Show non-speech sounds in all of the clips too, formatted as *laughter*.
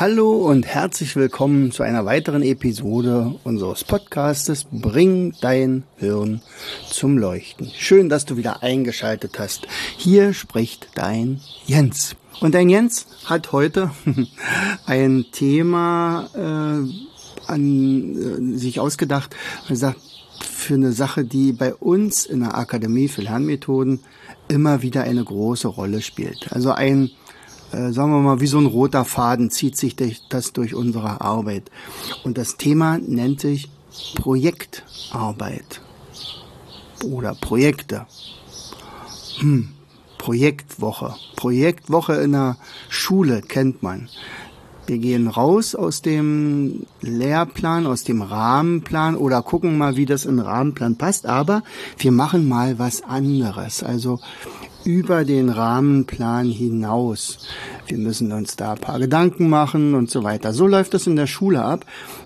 Hallo und herzlich willkommen zu einer weiteren Episode unseres Podcastes Bring dein Hirn zum Leuchten. Schön, dass du wieder eingeschaltet hast. Hier spricht dein Jens. Und dein Jens hat heute *laughs* ein Thema äh, an äh, sich ausgedacht und sagt, für eine Sache, die bei uns in der Akademie für Lernmethoden immer wieder eine große Rolle spielt. Also ein äh, sagen wir mal, wie so ein roter Faden zieht sich das durch unsere Arbeit. Und das Thema nennt sich Projektarbeit oder Projekte. Hm, Projektwoche. Projektwoche in der Schule kennt man. Wir gehen raus aus dem Lehrplan, aus dem Rahmenplan oder gucken mal, wie das in den Rahmenplan passt. Aber wir machen mal was anderes. Also über den Rahmenplan hinaus. Wir müssen uns da ein paar Gedanken machen und so weiter. So läuft das in der Schule ab.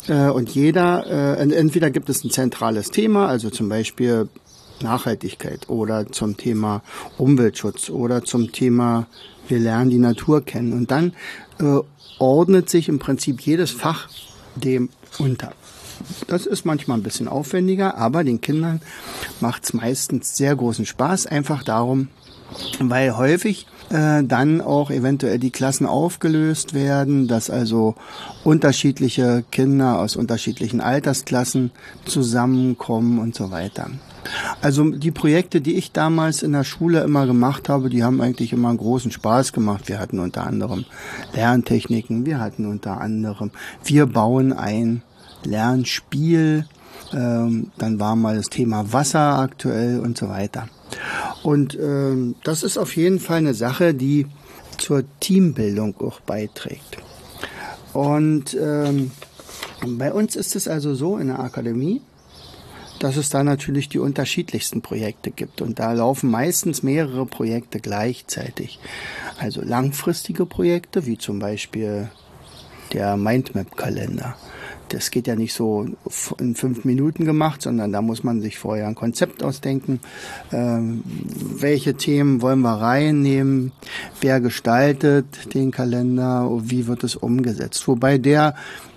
Äh, und jeder, äh, entweder gibt es ein zentrales Thema, also zum Beispiel Nachhaltigkeit oder zum Thema Umweltschutz oder zum Thema wir lernen die Natur kennen. Und dann äh, ordnet sich im Prinzip jedes Fach dem unter. Das ist manchmal ein bisschen aufwendiger, aber den Kindern macht es meistens sehr großen Spaß, einfach darum, weil häufig äh, dann auch eventuell die Klassen aufgelöst werden, dass also unterschiedliche Kinder aus unterschiedlichen Altersklassen zusammenkommen und so weiter. Also die Projekte, die ich damals in der Schule immer gemacht habe, die haben eigentlich immer einen großen Spaß gemacht. Wir hatten unter anderem Lerntechniken, wir hatten unter anderem, wir bauen ein Lernspiel, ähm, dann war mal das Thema Wasser aktuell und so weiter. Und ähm, das ist auf jeden Fall eine Sache, die zur Teambildung auch beiträgt. Und ähm, bei uns ist es also so in der Akademie, dass es da natürlich die unterschiedlichsten Projekte gibt. Und da laufen meistens mehrere Projekte gleichzeitig. Also langfristige Projekte, wie zum Beispiel der Mindmap-Kalender das geht ja nicht so in fünf Minuten gemacht, sondern da muss man sich vorher ein Konzept ausdenken. Ähm, welche Themen wollen wir reinnehmen? Wer gestaltet den Kalender? Wie wird es umgesetzt? Wobei der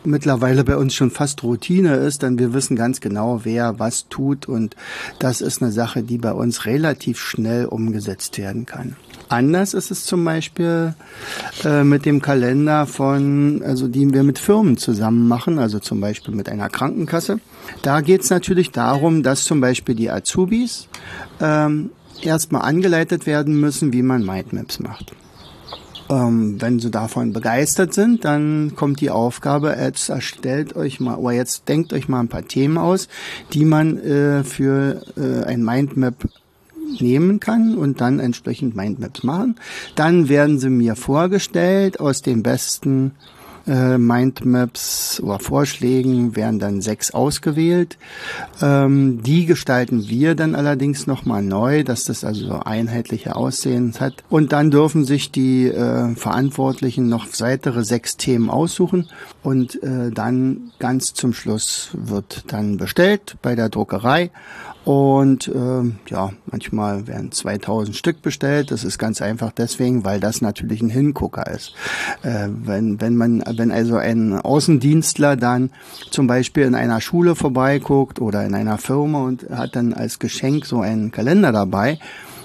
mittlerweile bei uns schon fast Routine ist, denn wir wissen ganz genau, wer was tut und das ist eine Sache, die bei uns relativ schnell umgesetzt werden kann. Anders ist es zum Beispiel äh, mit dem Kalender von, also die wir mit Firmen zusammen machen, also zum Beispiel mit einer Krankenkasse. Da geht es natürlich darum, dass zum Beispiel die Azubis ähm, erstmal angeleitet werden müssen, wie man Mindmaps macht. Ähm, wenn sie davon begeistert sind, dann kommt die Aufgabe, jetzt erstellt euch mal, oder jetzt denkt euch mal ein paar Themen aus, die man äh, für äh, ein Mindmap nehmen kann und dann entsprechend Mindmaps machen. Dann werden sie mir vorgestellt aus den besten äh, Mindmaps oder Vorschlägen werden dann sechs ausgewählt. Ähm, die gestalten wir dann allerdings nochmal neu, dass das also so einheitliche Aussehen hat. Und dann dürfen sich die äh, Verantwortlichen noch weitere sechs Themen aussuchen und äh, dann ganz zum Schluss wird dann bestellt bei der Druckerei und äh, ja, manchmal werden 2000 Stück bestellt. Das ist ganz einfach deswegen, weil das natürlich ein Hingucker ist. Äh, wenn, wenn man, wenn also ein Außendienstler dann zum Beispiel in einer Schule vorbeiguckt oder in einer Firma und hat dann als Geschenk so einen Kalender dabei,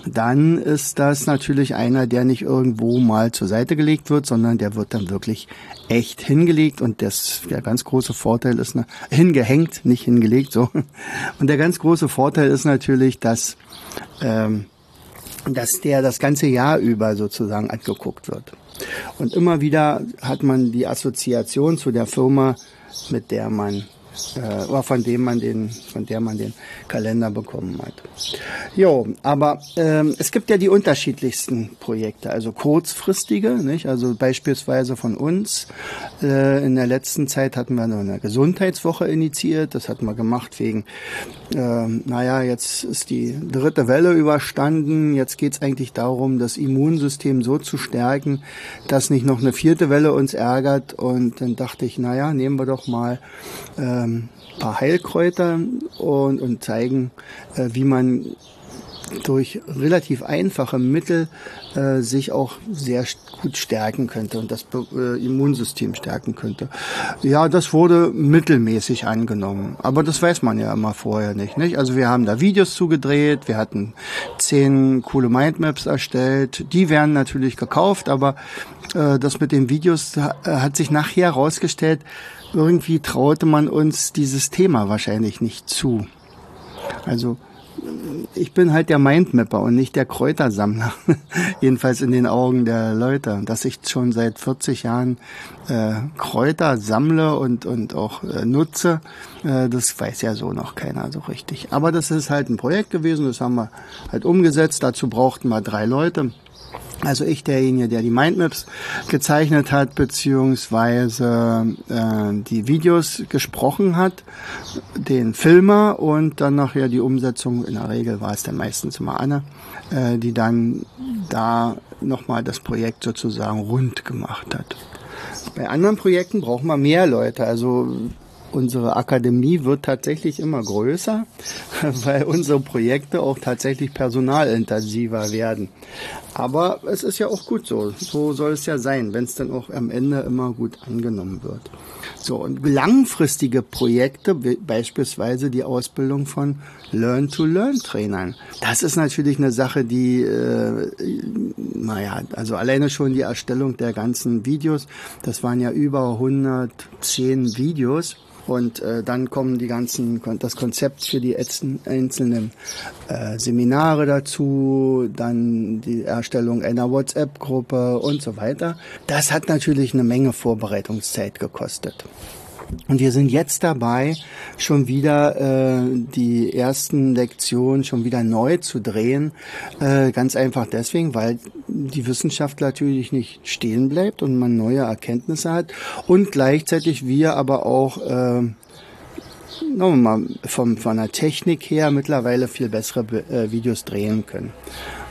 dann ist das natürlich einer, der nicht irgendwo mal zur Seite gelegt wird, sondern der wird dann wirklich echt hingelegt und das, der ganz große Vorteil ist, ne, *laughs* hingehängt, nicht hingelegt, so. Und der ganz große Vorteil ist natürlich, dass, ähm, dass der das ganze Jahr über sozusagen angeguckt wird. Und immer wieder hat man die Assoziation zu der Firma, mit der man äh, oder von dem man den, von der man den Kalender bekommen hat. Jo, aber ähm, es gibt ja die unterschiedlichsten Projekte, also kurzfristige, nicht? Also beispielsweise von uns. Äh, in der letzten Zeit hatten wir eine Gesundheitswoche initiiert. Das hatten wir gemacht wegen, äh, naja, jetzt ist die dritte Welle überstanden. Jetzt geht es eigentlich darum, das Immunsystem so zu stärken, dass nicht noch eine vierte Welle uns ärgert. Und dann dachte ich, naja, nehmen wir doch mal ähm, paar Heilkräuter und, und zeigen, äh, wie man durch relativ einfache Mittel äh, sich auch sehr gut stärken könnte und das äh, Immunsystem stärken könnte. Ja, das wurde mittelmäßig angenommen, aber das weiß man ja immer vorher nicht. nicht? Also wir haben da Videos zugedreht, wir hatten zehn coole Mindmaps erstellt, die werden natürlich gekauft, aber äh, das mit den Videos äh, hat sich nachher herausgestellt, irgendwie traute man uns dieses Thema wahrscheinlich nicht zu. Also ich bin halt der Mindmapper und nicht der Kräutersammler. *laughs* Jedenfalls in den Augen der Leute. Dass ich schon seit 40 Jahren äh, Kräuter sammle und, und auch äh, nutze, äh, das weiß ja so noch keiner so richtig. Aber das ist halt ein Projekt gewesen, das haben wir halt umgesetzt. Dazu brauchten wir drei Leute. Also ich derjenige, der die Mindmaps gezeichnet hat, beziehungsweise äh, die Videos gesprochen hat, den Filmer und dann nachher die Umsetzung, in der Regel war es dann meistens immer Anne, äh, die dann da nochmal das Projekt sozusagen rund gemacht hat. Bei anderen Projekten braucht man mehr Leute. Also unsere Akademie wird tatsächlich immer größer, *laughs* weil unsere Projekte auch tatsächlich personalintensiver werden. Aber es ist ja auch gut so. So soll es ja sein, wenn es dann auch am Ende immer gut angenommen wird. So, und langfristige Projekte, beispielsweise die Ausbildung von Learn-to-Learn-Trainern. Das ist natürlich eine Sache, die, äh, naja, also alleine schon die Erstellung der ganzen Videos, das waren ja über 110 Videos und äh, dann kommen die ganzen, das Konzept für die einzelnen äh, Seminare dazu, dann die Erstellung einer WhatsApp-Gruppe und so weiter. Das hat natürlich eine Menge Vorbereitungszeit gekostet. Und wir sind jetzt dabei, schon wieder äh, die ersten Lektionen schon wieder neu zu drehen. Äh, ganz einfach deswegen, weil die Wissenschaft natürlich nicht stehen bleibt und man neue Erkenntnisse hat und gleichzeitig wir aber auch äh, mal, vom, von der Technik her mittlerweile viel bessere äh, Videos drehen können.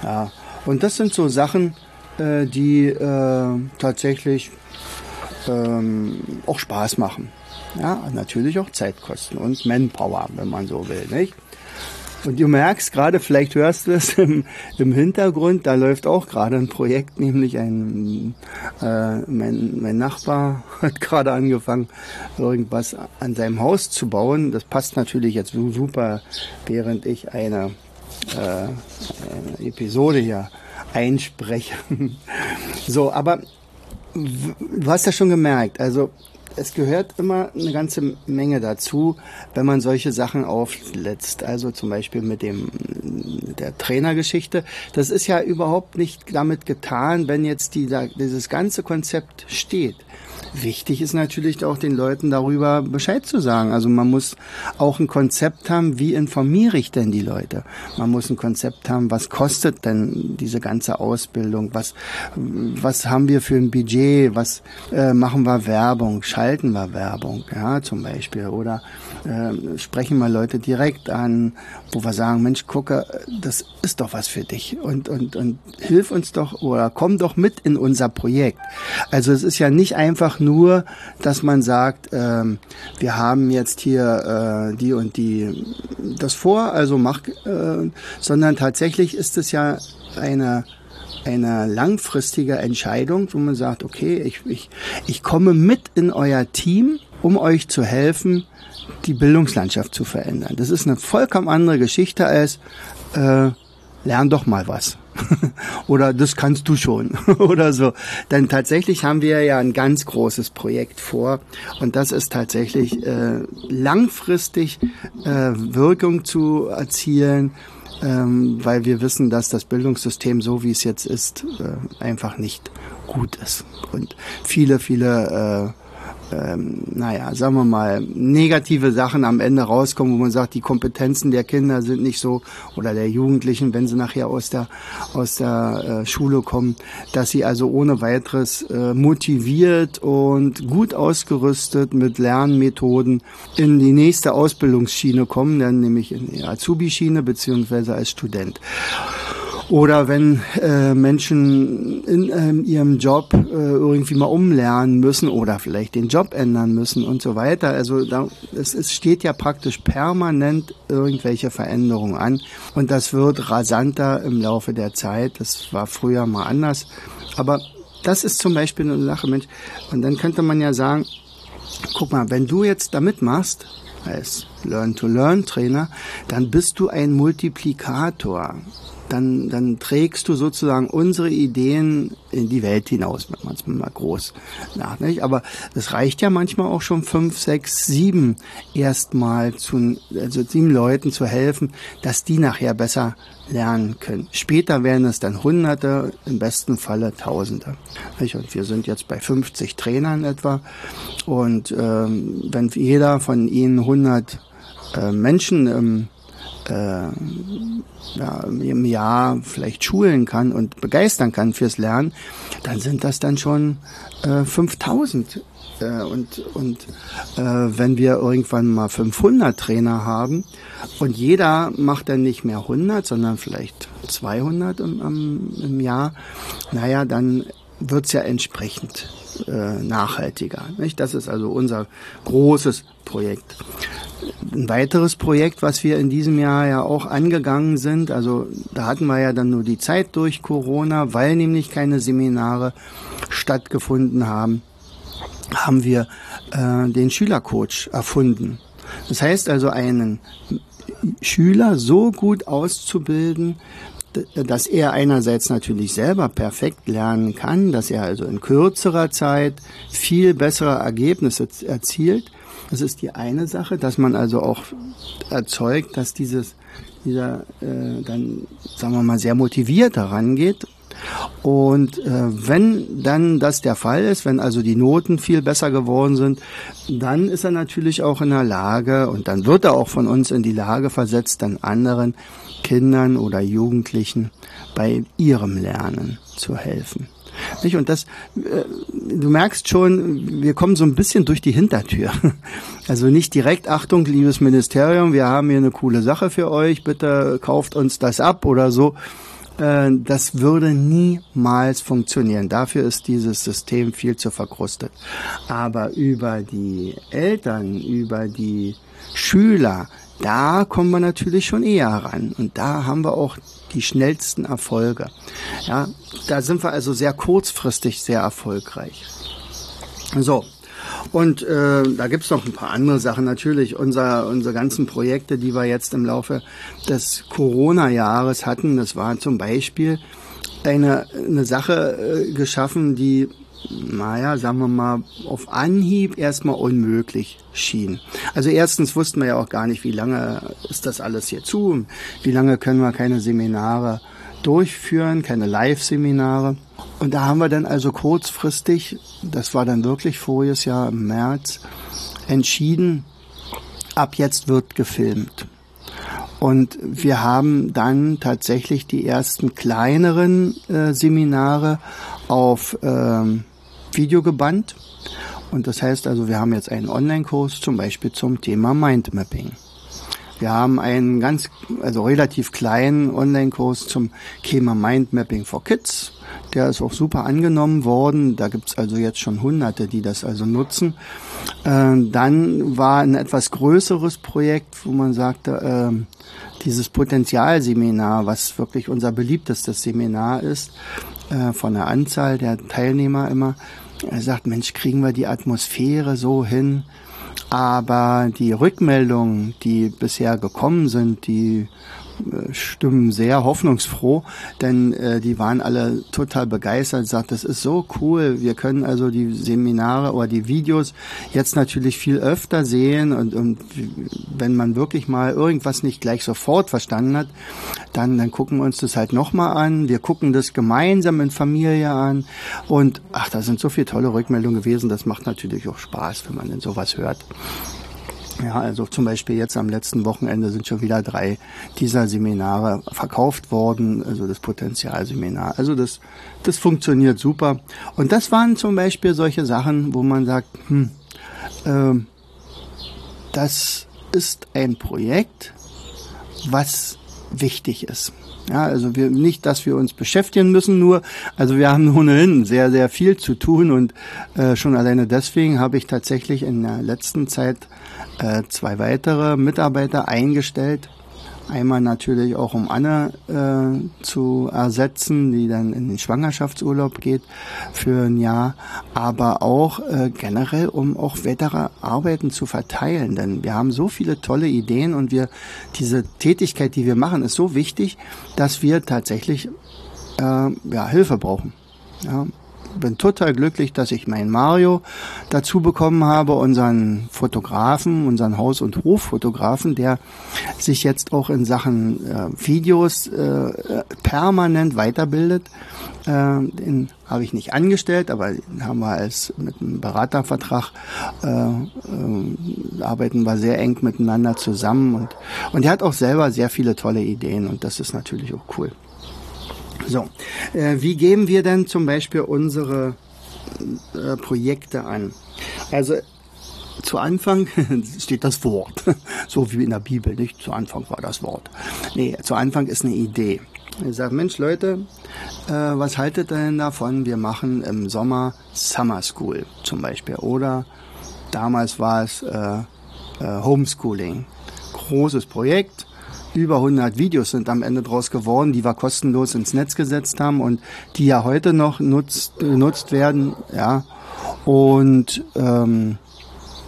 Ja. Und das sind so Sachen, äh, die äh, tatsächlich ähm, auch Spaß machen. Ja, natürlich auch Zeit kosten und Manpower, wenn man so will, nicht? Und du merkst gerade, vielleicht hörst du es *laughs* im, im Hintergrund, da läuft auch gerade ein Projekt, nämlich ein, äh, mein, mein Nachbar *laughs* hat gerade angefangen, irgendwas an seinem Haus zu bauen. Das passt natürlich jetzt super, während ich eine, äh, eine Episode hier einspreche. *laughs* so, aber du hast ja schon gemerkt, also es gehört immer eine ganze Menge dazu, wenn man solche Sachen aufletzt. Also zum Beispiel mit dem der Trainergeschichte. Das ist ja überhaupt nicht damit getan, wenn jetzt die, dieses ganze Konzept steht. Wichtig ist natürlich auch den Leuten darüber Bescheid zu sagen. Also man muss auch ein Konzept haben, wie informiere ich denn die Leute? Man muss ein Konzept haben, was kostet denn diese ganze Ausbildung? Was, was haben wir für ein Budget? Was äh, machen wir Werbung? Schalten wir Werbung? Ja, zum Beispiel. Oder äh, sprechen wir Leute direkt an, wo wir sagen, Mensch, gucke, das ist doch was für dich und, und, und hilf uns doch oder komm doch mit in unser Projekt. Also es ist ja nicht einfach nur, dass man sagt, ähm, wir haben jetzt hier äh, die und die das vor, also mach, äh, sondern tatsächlich ist es ja eine eine langfristige Entscheidung, wo man sagt, okay, ich, ich, ich komme mit in euer Team, um euch zu helfen, die Bildungslandschaft zu verändern. Das ist eine vollkommen andere Geschichte als äh, lern doch mal was. *laughs* oder das kannst du schon *laughs* oder so. Denn tatsächlich haben wir ja ein ganz großes Projekt vor und das ist tatsächlich äh, langfristig äh, Wirkung zu erzielen, ähm, weil wir wissen, dass das Bildungssystem so wie es jetzt ist äh, einfach nicht gut ist und viele viele ähm, naja, sagen wir mal, negative Sachen am Ende rauskommen, wo man sagt, die Kompetenzen der Kinder sind nicht so oder der Jugendlichen, wenn sie nachher aus der aus der äh, Schule kommen, dass sie also ohne weiteres äh, motiviert und gut ausgerüstet mit Lernmethoden in die nächste Ausbildungsschiene kommen, dann nämlich in die Azubi-Schiene beziehungsweise als Student. Oder wenn äh, Menschen in ähm, ihrem Job äh, irgendwie mal umlernen müssen oder vielleicht den Job ändern müssen und so weiter. Also da, es, es steht ja praktisch permanent irgendwelche Veränderungen an und das wird rasanter im Laufe der Zeit. Das war früher mal anders. Aber das ist zum Beispiel eine Sache, Mensch. Und dann könnte man ja sagen, guck mal, wenn du jetzt da mitmachst, als Learn-to-Learn-Trainer, dann bist du ein Multiplikator dann, dann trägst du sozusagen unsere Ideen in die Welt hinaus, wenn man es mal groß nach. Nicht? Aber es reicht ja manchmal auch schon fünf, sechs, sieben erstmal zu, also sieben Leuten zu helfen, dass die nachher besser lernen können. Später werden es dann Hunderte, im besten Falle Tausende. Und wir sind jetzt bei 50 Trainern etwa. Und ähm, wenn jeder von ihnen 100 äh, Menschen im äh, ja, im Jahr vielleicht schulen kann und begeistern kann fürs Lernen, dann sind das dann schon äh, 5000. Äh, und und äh, wenn wir irgendwann mal 500 Trainer haben und jeder macht dann nicht mehr 100, sondern vielleicht 200 im, im, im Jahr, naja, dann wird's ja entsprechend äh, nachhaltiger. Nicht? Das ist also unser großes Projekt. Ein weiteres Projekt, was wir in diesem Jahr ja auch angegangen sind, also da hatten wir ja dann nur die Zeit durch Corona, weil nämlich keine Seminare stattgefunden haben, haben wir äh, den Schülercoach erfunden. Das heißt also einen Schüler so gut auszubilden, dass er einerseits natürlich selber perfekt lernen kann, dass er also in kürzerer Zeit viel bessere Ergebnisse erzielt. Das ist die eine Sache, dass man also auch erzeugt, dass dieses dieser äh, dann sagen wir mal sehr motiviert herangeht und äh, wenn dann das der Fall ist, wenn also die Noten viel besser geworden sind, dann ist er natürlich auch in der Lage und dann wird er auch von uns in die Lage versetzt, dann anderen Kindern oder Jugendlichen bei ihrem Lernen zu helfen. Nicht? Und das, äh, du merkst schon, wir kommen so ein bisschen durch die Hintertür. *laughs* Also nicht direkt, Achtung, liebes Ministerium, wir haben hier eine coole Sache für euch, bitte kauft uns das ab oder so. Äh, das würde niemals funktionieren. Dafür ist dieses System viel zu verkrustet. Aber über die Eltern, über die Schüler, da kommen wir natürlich schon eher ran. Und da haben wir auch die schnellsten Erfolge. Ja, da sind wir also sehr kurzfristig sehr erfolgreich. So. Und äh, da gibt's noch ein paar andere Sachen. Natürlich unser, unsere ganzen Projekte, die wir jetzt im Laufe des Corona-Jahres hatten, das war zum Beispiel eine, eine Sache äh, geschaffen, die naja, sagen wir mal, auf Anhieb erstmal unmöglich schien. Also erstens wussten wir ja auch gar nicht, wie lange ist das alles hier zu, wie lange können wir keine Seminare durchführen, keine Live-Seminare. Und da haben wir dann also kurzfristig, das war dann wirklich voriges Jahr im März, entschieden, ab jetzt wird gefilmt. Und wir haben dann tatsächlich die ersten kleineren äh, Seminare auf ähm, Video gebannt. Und das heißt also, wir haben jetzt einen Online-Kurs zum Beispiel zum Thema Mindmapping. Wir haben einen ganz, also relativ kleinen Online-Kurs zum Thema Mindmapping for Kids. Der ist auch super angenommen worden. Da gibt's also jetzt schon Hunderte, die das also nutzen. Äh, dann war ein etwas größeres Projekt, wo man sagte, äh, dieses Potenzialseminar, was wirklich unser beliebtestes Seminar ist, äh, von der Anzahl der Teilnehmer immer, er sagt, Mensch, kriegen wir die Atmosphäre so hin? Aber die Rückmeldungen, die bisher gekommen sind, die Stimmen sehr hoffnungsfroh, denn äh, die waren alle total begeistert, sagt, das ist so cool, wir können also die Seminare oder die Videos jetzt natürlich viel öfter sehen und, und wenn man wirklich mal irgendwas nicht gleich sofort verstanden hat, dann, dann gucken wir uns das halt nochmal an, wir gucken das gemeinsam in Familie an und ach, da sind so viele tolle Rückmeldungen gewesen, das macht natürlich auch Spaß, wenn man denn sowas hört. Ja, also zum Beispiel jetzt am letzten Wochenende sind schon wieder drei dieser Seminare verkauft worden, also das Potenzialseminar. Also das, das funktioniert super. Und das waren zum Beispiel solche Sachen, wo man sagt, hm, äh, das ist ein Projekt, was wichtig ist. Ja, also wir nicht, dass wir uns beschäftigen müssen, nur, also wir haben *laughs* ohnehin sehr, sehr viel zu tun und äh, schon alleine deswegen habe ich tatsächlich in der letzten Zeit äh, zwei weitere Mitarbeiter eingestellt. Einmal natürlich auch, um Anne äh, zu ersetzen, die dann in den Schwangerschaftsurlaub geht für ein Jahr, aber auch äh, generell, um auch weitere Arbeiten zu verteilen. Denn wir haben so viele tolle Ideen und wir diese Tätigkeit, die wir machen, ist so wichtig, dass wir tatsächlich äh, ja, Hilfe brauchen. Ja, bin total glücklich, dass ich meinen Mario dazu bekommen habe, unseren Fotografen, unseren Haus- und Hoffotografen, der sich jetzt auch in Sachen äh, Videos äh, permanent weiterbildet. Äh, den habe ich nicht angestellt, aber den haben wir als mit einem Beratervertrag äh, äh, arbeiten wir sehr eng miteinander zusammen und und er hat auch selber sehr viele tolle Ideen und das ist natürlich auch cool. So, äh, wie geben wir denn zum Beispiel unsere äh, Projekte an? Also zu Anfang *laughs* steht das Wort, so wie in der Bibel, nicht? Zu Anfang war das Wort. Nee, zu Anfang ist eine Idee. Ich sage, Mensch Leute, äh, was haltet ihr denn davon? Wir machen im Sommer Summer School zum Beispiel. Oder damals war es äh, äh, Homeschooling. Großes Projekt, über 100 Videos sind am Ende draus geworden, die wir kostenlos ins Netz gesetzt haben und die ja heute noch nutzt, genutzt werden. Ja, und ähm,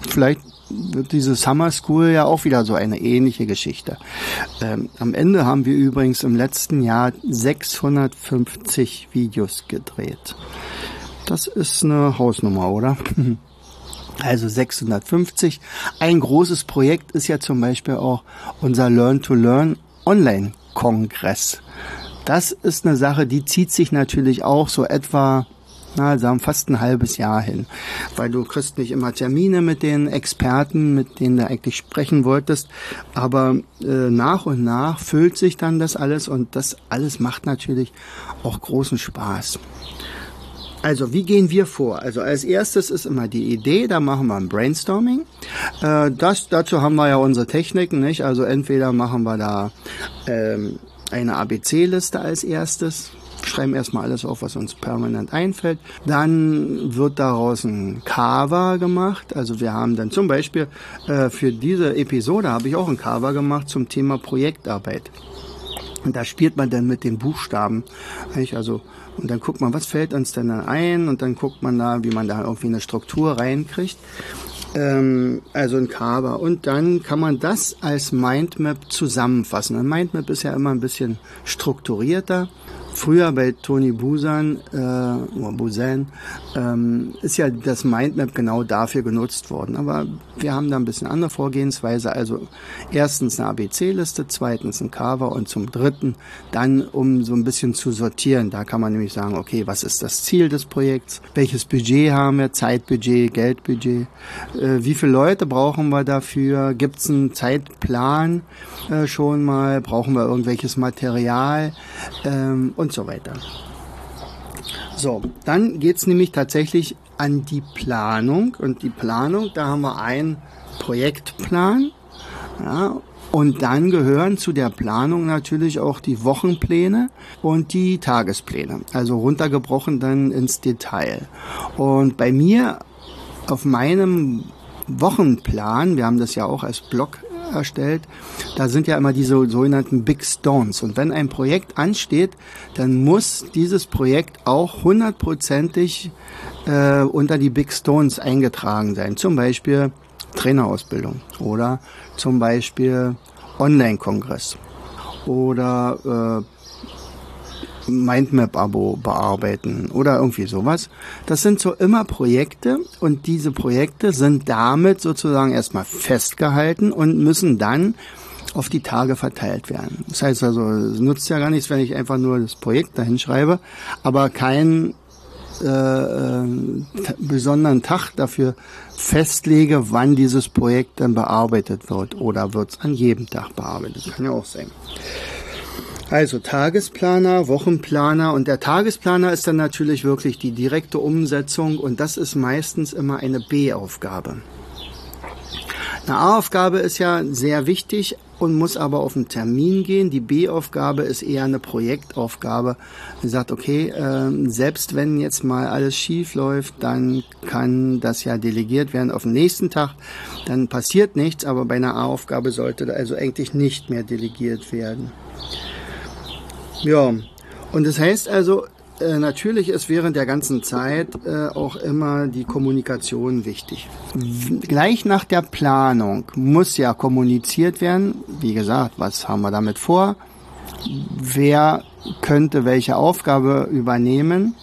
vielleicht wird diese Summer School ja auch wieder so eine ähnliche Geschichte. Ähm, am Ende haben wir übrigens im letzten Jahr 650 Videos gedreht. Das ist eine Hausnummer, oder? *laughs* Also 650. Ein großes Projekt ist ja zum Beispiel auch unser Learn to Learn Online-Kongress. Das ist eine Sache, die zieht sich natürlich auch so etwa na, sagen fast ein halbes Jahr hin, weil du kriegst nicht immer Termine mit den Experten, mit denen du eigentlich sprechen wolltest, aber äh, nach und nach füllt sich dann das alles und das alles macht natürlich auch großen Spaß. Also, wie gehen wir vor? Also, als erstes ist immer die Idee, da machen wir ein Brainstorming. Äh, das, dazu haben wir ja unsere Techniken, nicht? Also, entweder machen wir da ähm, eine ABC-Liste als erstes, schreiben erstmal alles auf, was uns permanent einfällt. Dann wird daraus ein Cover gemacht. Also wir haben dann zum Beispiel äh, für diese Episode habe ich auch ein Cover gemacht zum Thema Projektarbeit. Und da spielt man dann mit den Buchstaben. Also und dann guckt man, was fällt uns denn da ein und dann guckt man da, wie man da irgendwie eine Struktur reinkriegt. Ähm, also ein Cover. Und dann kann man das als Mindmap zusammenfassen. Ein Mindmap ist ja immer ein bisschen strukturierter. Früher bei Tony Busan, äh, Busan, ähm, ist ja das Mindmap genau dafür genutzt worden. Aber wir haben da ein bisschen andere Vorgehensweise. Also erstens eine ABC-Liste, zweitens ein Cover und zum dritten dann, um so ein bisschen zu sortieren. Da kann man nämlich sagen, okay, was ist das Ziel des Projekts? Welches Budget haben wir? Zeitbudget, Geldbudget? Äh, wie viele Leute brauchen wir dafür? Gibt es einen Zeitplan äh, schon mal? Brauchen wir irgendwelches Material? Ähm, und so weiter. So, dann geht es nämlich tatsächlich an die Planung. Und die Planung, da haben wir einen Projektplan. Ja, und dann gehören zu der Planung natürlich auch die Wochenpläne und die Tagespläne. Also runtergebrochen dann ins Detail. Und bei mir auf meinem Wochenplan, wir haben das ja auch als Blog erstellt. Da sind ja immer diese sogenannten Big Stones. Und wenn ein Projekt ansteht, dann muss dieses Projekt auch hundertprozentig äh, unter die Big Stones eingetragen sein. Zum Beispiel Trainerausbildung oder zum Beispiel Online-Kongress oder äh, Mindmap-Abo bearbeiten oder irgendwie sowas. Das sind so immer Projekte und diese Projekte sind damit sozusagen erstmal festgehalten und müssen dann auf die Tage verteilt werden. Das heißt also, es nutzt ja gar nichts, wenn ich einfach nur das Projekt dahin schreibe, aber keinen äh, äh, besonderen Tag dafür festlege, wann dieses Projekt dann bearbeitet wird oder wird es an jedem Tag bearbeitet. Kann ja auch sein. Also Tagesplaner, Wochenplaner und der Tagesplaner ist dann natürlich wirklich die direkte Umsetzung und das ist meistens immer eine B-Aufgabe. Eine A-Aufgabe ist ja sehr wichtig und muss aber auf einen Termin gehen. Die B-Aufgabe ist eher eine Projektaufgabe. Man sagt, okay, äh, selbst wenn jetzt mal alles schief läuft, dann kann das ja delegiert werden auf den nächsten Tag. Dann passiert nichts, aber bei einer A-Aufgabe sollte also eigentlich nicht mehr delegiert werden. Ja, und das heißt also, äh, natürlich ist während der ganzen Zeit äh, auch immer die Kommunikation wichtig. Gleich nach der Planung muss ja kommuniziert werden. Wie gesagt, was haben wir damit vor? Wer könnte welche Aufgabe übernehmen?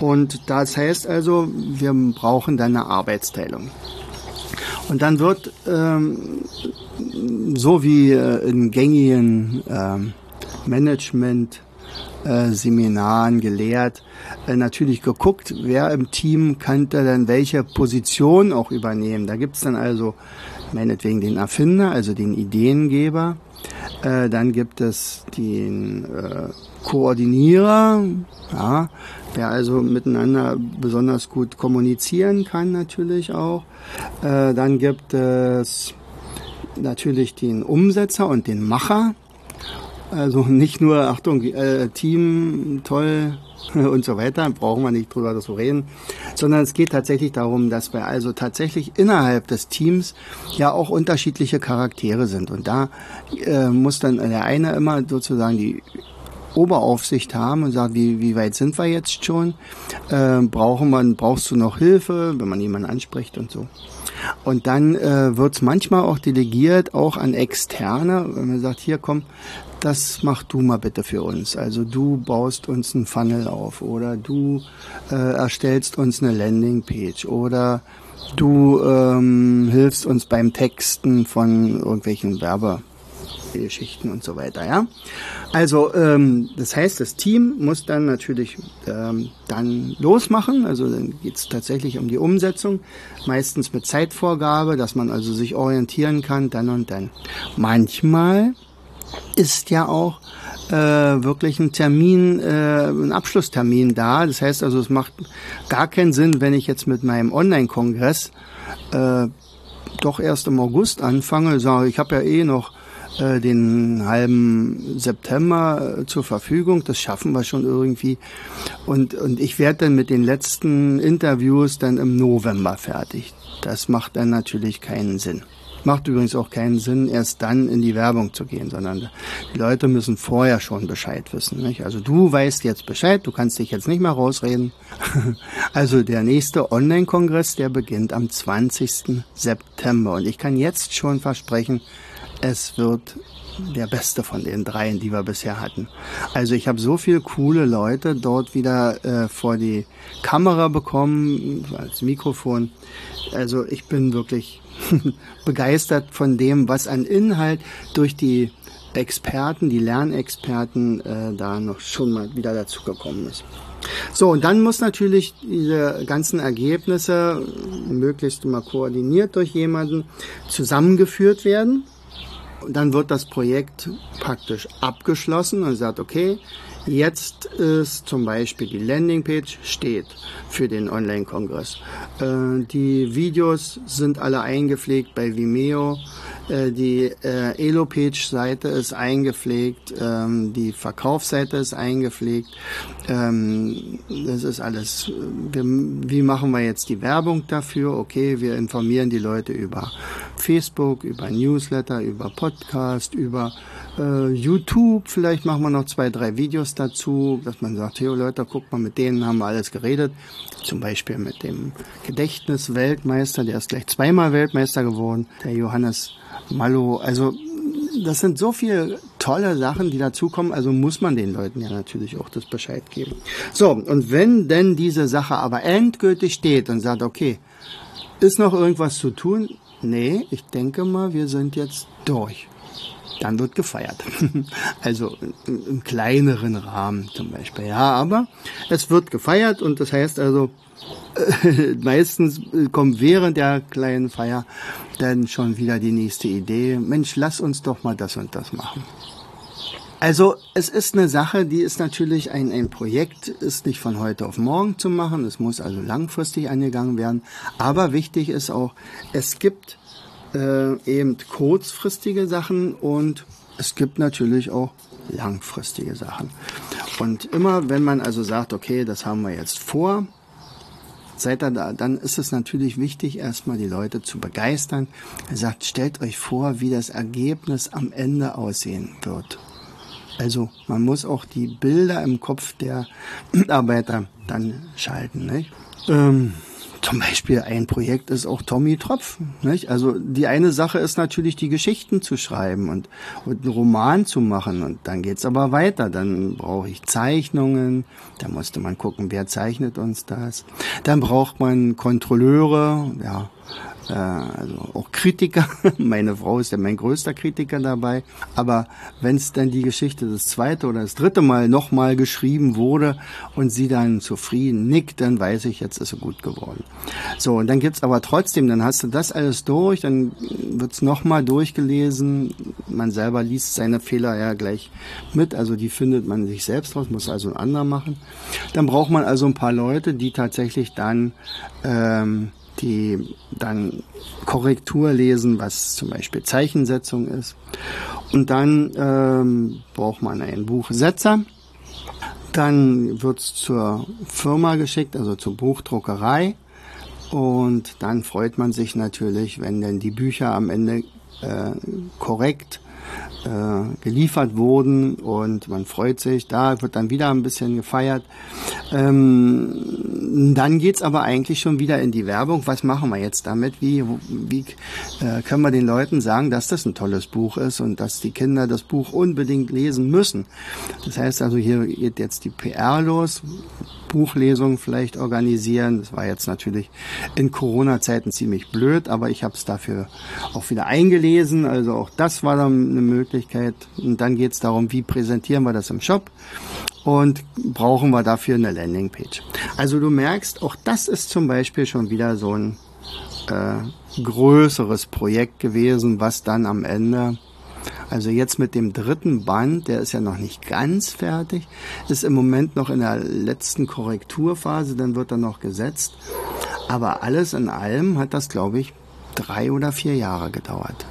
Und das heißt also, wir brauchen dann eine Arbeitsteilung. Und dann wird ähm, so wie äh, in gängigen ähm, Management äh, Seminaren gelehrt, äh, natürlich geguckt, wer im Team könnte dann welche Position auch übernehmen. Da gibt's dann also meinetwegen den Erfinder, also den Ideengeber. Äh, dann gibt es den äh, Koordinierer, ja, der also miteinander besonders gut kommunizieren kann natürlich auch. Äh, dann gibt es natürlich den Umsetzer und den Macher. Also nicht nur, Achtung, äh, Team, toll *laughs* und so weiter, brauchen wir nicht drüber zu reden, sondern es geht tatsächlich darum, dass wir also tatsächlich innerhalb des Teams ja auch unterschiedliche Charaktere sind. Und da äh, muss dann der eine immer sozusagen die Oberaufsicht haben und sagt, wie, wie weit sind wir jetzt schon? Äh, brauchen wir, brauchst du noch Hilfe, wenn man jemanden anspricht und so. Und dann äh, wird es manchmal auch delegiert, auch an Externe, wenn man sagt, hier komm, das mach du mal bitte für uns. Also du baust uns einen Funnel auf oder du äh, erstellst uns eine Landingpage oder du ähm, hilfst uns beim Texten von irgendwelchen Werbe. Geschichten und so weiter, ja. Also ähm, das heißt, das Team muss dann natürlich ähm, dann losmachen. Also dann geht es tatsächlich um die Umsetzung, meistens mit Zeitvorgabe, dass man also sich orientieren kann, dann und dann. Manchmal ist ja auch äh, wirklich ein Termin, äh, ein Abschlusstermin da. Das heißt also, es macht gar keinen Sinn, wenn ich jetzt mit meinem Online-Kongress äh, doch erst im August anfange, sage ich habe ja eh noch äh, den halben September äh, zur Verfügung. Das schaffen wir schon irgendwie. Und, und ich werde dann mit den letzten Interviews dann im November fertig. Das macht dann natürlich keinen Sinn. Macht übrigens auch keinen Sinn, erst dann in die Werbung zu gehen, sondern die Leute müssen vorher schon Bescheid wissen. Nicht? Also du weißt jetzt Bescheid, du kannst dich jetzt nicht mehr rausreden. *laughs* also der nächste Online-Kongress, der beginnt am 20. September. Und ich kann jetzt schon versprechen, es wird der beste von den dreien, die wir bisher hatten. Also ich habe so viele coole Leute dort wieder äh, vor die Kamera bekommen, als Mikrofon. Also ich bin wirklich *laughs* begeistert von dem, was an Inhalt durch die Experten, die Lernexperten äh, da noch schon mal wieder dazu gekommen ist. So, und dann muss natürlich diese ganzen Ergebnisse möglichst immer koordiniert durch jemanden zusammengeführt werden. Dann wird das Projekt praktisch abgeschlossen und sagt, okay, jetzt ist zum Beispiel die Landingpage steht für den Online-Kongress. Äh, die Videos sind alle eingepflegt bei Vimeo. Äh, die äh, Elo-Page-Seite ist eingepflegt, ähm, die Verkaufsseite ist eingepflegt. Ähm, das ist alles. Wir, wie machen wir jetzt die Werbung dafür? Okay, wir informieren die Leute über Facebook, über Newsletter, über Podcast, über äh, YouTube. Vielleicht machen wir noch zwei, drei Videos dazu, dass man sagt, hey Leute, guck mal, mit denen haben wir alles geredet. Zum Beispiel mit dem Gedächtnisweltmeister, der ist gleich zweimal Weltmeister geworden, der Johannes Mallo. Also das sind so viele tolle Sachen, die dazukommen, also muss man den Leuten ja natürlich auch das Bescheid geben. So, und wenn denn diese Sache aber endgültig steht und sagt, okay, ist noch irgendwas zu tun? Nee, ich denke mal, wir sind jetzt durch. Dann wird gefeiert. *laughs* Also im kleineren Rahmen zum Beispiel. Ja, aber es wird gefeiert und das heißt also, *laughs* meistens kommt während der kleinen Feier dann schon wieder die nächste Idee. Mensch, lass uns doch mal das und das machen. Also es ist eine Sache, die ist natürlich ein, ein Projekt, ist nicht von heute auf morgen zu machen. Es muss also langfristig angegangen werden. Aber wichtig ist auch, es gibt äh, eben kurzfristige Sachen und es gibt natürlich auch langfristige Sachen. Und immer wenn man also sagt, okay, das haben wir jetzt vor, seid ihr da, dann ist es natürlich wichtig, erstmal die Leute zu begeistern. Er sagt, stellt euch vor, wie das Ergebnis am Ende aussehen wird. Also man muss auch die Bilder im Kopf der *clears throat* Mitarbeiter dann schalten. Nicht? Ähm, zum Beispiel ein Projekt ist auch Tommy Tropf. Nicht? Also die eine Sache ist natürlich, die Geschichten zu schreiben und, und einen Roman zu machen. Und dann geht's aber weiter. Dann brauche ich Zeichnungen. Da musste man gucken, wer zeichnet uns das. Dann braucht man Kontrolleure, ja, also auch Kritiker. *laughs* Meine Frau ist ja mein größter Kritiker dabei. Aber wenn es dann die Geschichte das zweite oder das dritte Mal nochmal geschrieben wurde und sie dann zufrieden nickt, dann weiß ich, jetzt ist sie gut geworden. So, und dann gibt's aber trotzdem, dann hast du das alles durch, dann wird's nochmal durchgelesen. Man selber liest seine Fehler ja gleich mit, also die findet man sich selbst raus, muss also ein anderer machen. Dann braucht man also ein paar Leute, die tatsächlich dann ähm, die dann Korrektur lesen, was zum Beispiel Zeichensetzung ist. Und dann ähm, braucht man einen Buchsetzer. Dann wird's zur Firma geschickt, also zur Buchdruckerei. Und dann freut man sich natürlich, wenn denn die Bücher am Ende äh, korrekt äh, geliefert wurden und man freut sich, da wird dann wieder ein bisschen gefeiert. Ähm, dann geht's aber eigentlich schon wieder in die Werbung. Was machen wir jetzt damit? Wie, wie äh, können wir den Leuten sagen, dass das ein tolles Buch ist und dass die Kinder das Buch unbedingt lesen müssen? Das heißt also, hier geht jetzt die PR los. Buchlesung vielleicht organisieren. Das war jetzt natürlich in Corona-Zeiten ziemlich blöd, aber ich habe es dafür auch wieder eingelesen. Also auch das war dann eine Möglichkeit. Und dann geht es darum, wie präsentieren wir das im Shop und brauchen wir dafür eine Landingpage. Also du merkst, auch das ist zum Beispiel schon wieder so ein äh, größeres Projekt gewesen, was dann am Ende also jetzt mit dem dritten Band, der ist ja noch nicht ganz fertig, ist im Moment noch in der letzten Korrekturphase, dann wird er noch gesetzt. Aber alles in allem hat das, glaube ich, drei oder vier Jahre gedauert.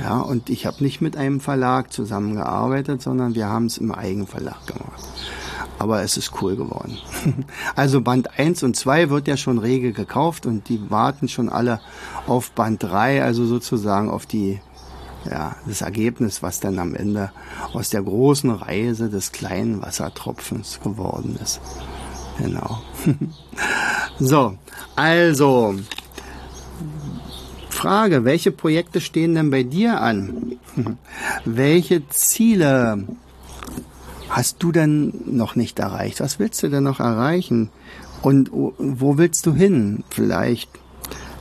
Ja, und ich habe nicht mit einem Verlag zusammengearbeitet, sondern wir haben es im Eigenverlag gemacht. Aber es ist cool geworden. *laughs* Also Band 1 und 2 wird ja schon rege gekauft und die warten schon alle auf Band 3, also sozusagen auf die ja, das Ergebnis, was dann am Ende aus der großen Reise des kleinen Wassertropfens geworden ist. Genau. *laughs* so, also, Frage, welche Projekte stehen denn bei dir an? *laughs* welche Ziele hast du denn noch nicht erreicht? Was willst du denn noch erreichen? Und wo willst du hin? Vielleicht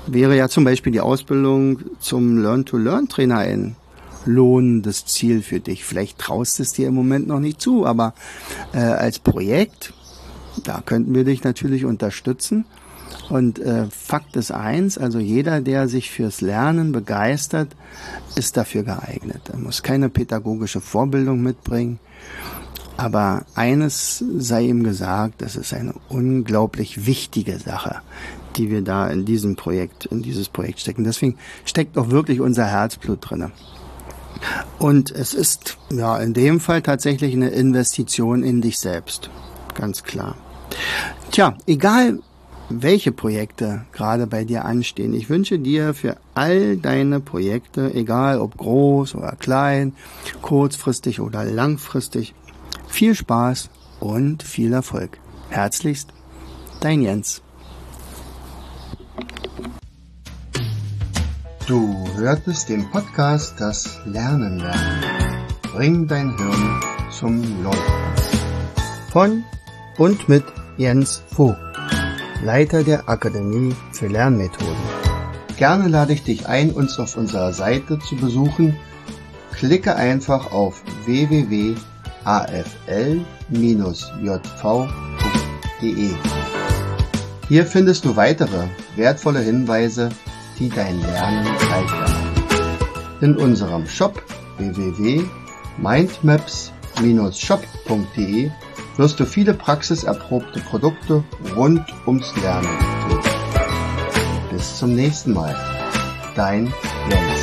wäre ja zum Beispiel die Ausbildung zum Learn-to-Learn-Trainer ein lohnendes Ziel für dich. Vielleicht traust es dir im Moment noch nicht zu, aber äh, als Projekt, da könnten wir dich natürlich unterstützen. Und äh, Fakt ist eins, also jeder, der sich fürs Lernen begeistert, ist dafür geeignet. Er muss keine pädagogische Vorbildung mitbringen. Aber eines sei ihm gesagt, das ist eine unglaublich wichtige Sache, die wir da in diesem Projekt, in dieses Projekt stecken. Deswegen steckt auch wirklich unser Herzblut drinne. Und es ist ja in dem Fall tatsächlich eine Investition in dich selbst. Ganz klar. Tja, egal welche Projekte gerade bei dir anstehen. Ich wünsche dir für all deine Projekte, egal ob groß oder klein, kurzfristig oder langfristig, viel Spaß und viel Erfolg. Herzlichst, dein Jens. Du hörtest den Podcast Das Lernen lernen. Bring dein Hirn zum Leuchten. Von und mit Jens Vogt, Leiter der Akademie für Lernmethoden. Gerne lade ich dich ein, uns auf unserer Seite zu besuchen. Klicke einfach auf www.afl-jv.de. Hier findest du weitere wertvolle Hinweise, die dein Lernen leichter machen. In unserem Shop www.mindmaps-shop.de wirst du viele praxiserprobte Produkte rund ums Lernen. Bis zum nächsten Mal. Dein Jens.